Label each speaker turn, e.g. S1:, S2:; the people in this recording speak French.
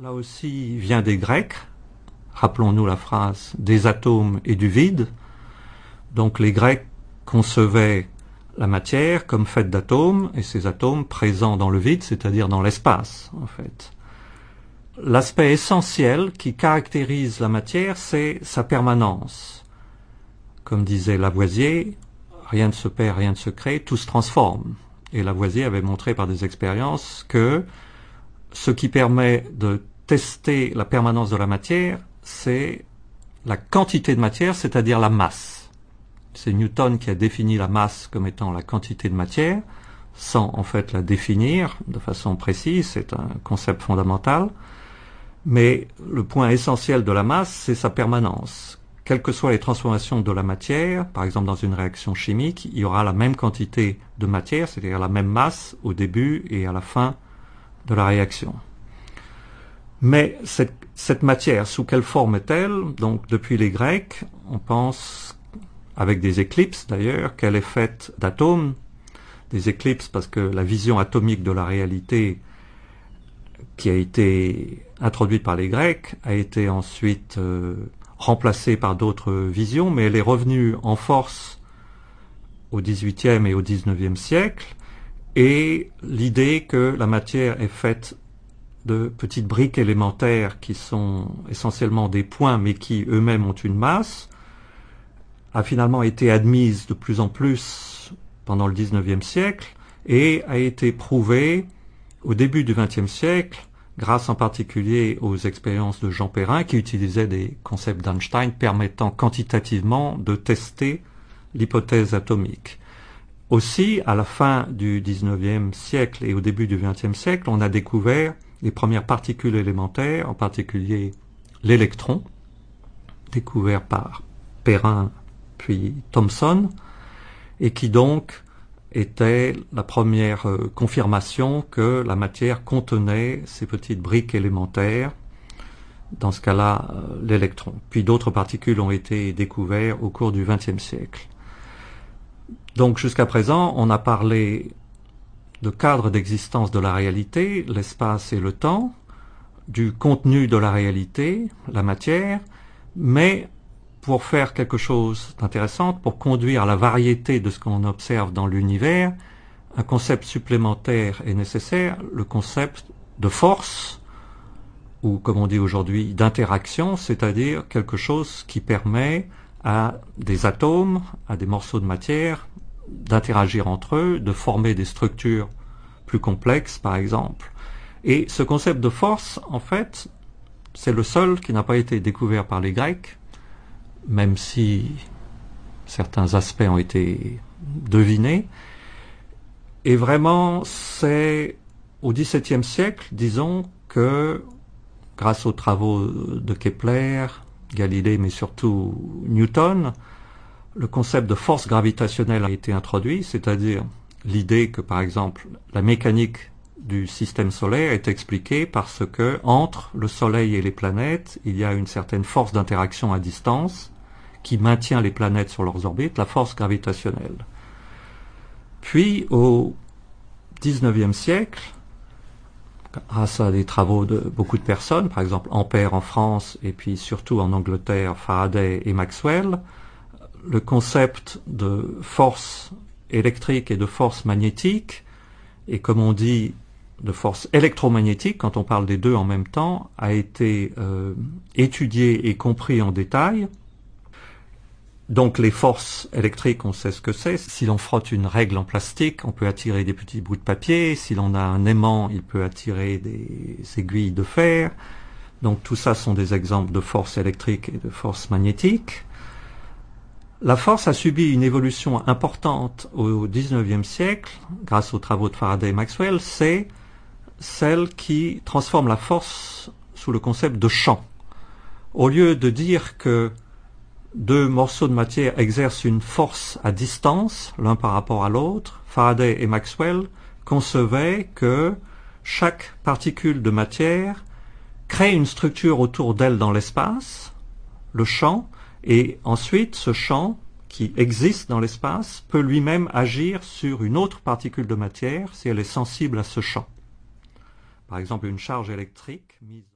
S1: là aussi, vient des Grecs. Rappelons-nous la phrase des atomes et du vide. Donc les Grecs concevaient la matière comme faite d'atomes et ces atomes présents dans le vide, c'est-à-dire dans l'espace en fait. L'aspect essentiel qui caractérise la matière, c'est sa permanence. Comme disait Lavoisier, rien ne se perd, rien ne se crée, tout se transforme. Et Lavoisier avait montré par des expériences que ce qui permet de tester la permanence de la matière, c'est la quantité de matière, c'est-à-dire la masse. C'est Newton qui a défini la masse comme étant la quantité de matière, sans en fait la définir de façon précise, c'est un concept fondamental. Mais le point essentiel de la masse, c'est sa permanence. Quelles que soient les transformations de la matière, par exemple dans une réaction chimique, il y aura la même quantité de matière, c'est-à-dire la même masse au début et à la fin de la réaction. Mais cette, matière, sous quelle forme est-elle? Donc depuis les Grecs, on pense, avec des éclipses d'ailleurs, qu'elle est faite d'atomes. Des éclipses parce que la vision atomique de la réalité qui a été introduite par les Grecs a été ensuite euh, remplacée par d'autres visions, mais elle est revenue en force au XVIIIe et au XIXe siècle, et l'idée que la matière est faite de petites briques élémentaires qui sont essentiellement des points mais qui eux-mêmes ont une masse, a finalement été admise de plus en plus pendant le XIXe siècle et a été prouvée au début du XXe siècle grâce en particulier aux expériences de Jean Perrin qui utilisait des concepts d'Einstein permettant quantitativement de tester l'hypothèse atomique. Aussi, à la fin du XIXe siècle et au début du XXe siècle, on a découvert les premières particules élémentaires, en particulier l'électron, découvert par Perrin puis Thomson, et qui donc était la première euh, confirmation que la matière contenait ces petites briques élémentaires, dans ce cas-là euh, l'électron. Puis d'autres particules ont été découvertes au cours du XXe siècle. Donc jusqu'à présent, on a parlé de cadre d'existence de la réalité, l'espace et le temps, du contenu de la réalité, la matière, mais pour faire quelque chose d'intéressant, pour conduire à la variété de ce qu'on observe dans l'univers, un concept supplémentaire est nécessaire, le concept de force, ou comme on dit aujourd'hui, d'interaction, c'est-à-dire quelque chose qui permet à des atomes, à des morceaux de matière, d'interagir entre eux, de former des structures plus complexes, par exemple. Et ce concept de force, en fait, c'est le seul qui n'a pas été découvert par les Grecs, même si certains aspects ont été devinés. Et vraiment, c'est au XVIIe siècle, disons, que grâce aux travaux de Kepler, Galilée, mais surtout Newton, le concept de force gravitationnelle a été introduit, c'est-à-dire l'idée que, par exemple, la mécanique du système solaire est expliquée parce que entre le Soleil et les planètes, il y a une certaine force d'interaction à distance qui maintient les planètes sur leurs orbites, la force gravitationnelle. Puis, au XIXe siècle, grâce à des travaux de beaucoup de personnes, par exemple Ampère en France et puis surtout en Angleterre, Faraday et Maxwell, le concept de force électrique et de force magnétique, et comme on dit de force électromagnétique, quand on parle des deux en même temps, a été euh, étudié et compris en détail. Donc les forces électriques, on sait ce que c'est. Si l'on frotte une règle en plastique, on peut attirer des petits bouts de papier. Si l'on a un aimant, il peut attirer des aiguilles de fer. Donc tout ça sont des exemples de force électrique et de force magnétique. La force a subi une évolution importante au XIXe siècle, grâce aux travaux de Faraday et Maxwell, c'est celle qui transforme la force sous le concept de champ. Au lieu de dire que deux morceaux de matière exercent une force à distance, l'un par rapport à l'autre, Faraday et Maxwell concevaient que chaque particule de matière crée une structure autour d'elle dans l'espace, le champ, et ensuite, ce champ qui existe dans l'espace peut lui-même agir sur une autre particule de matière si elle est sensible à ce champ. Par exemple, une charge électrique mise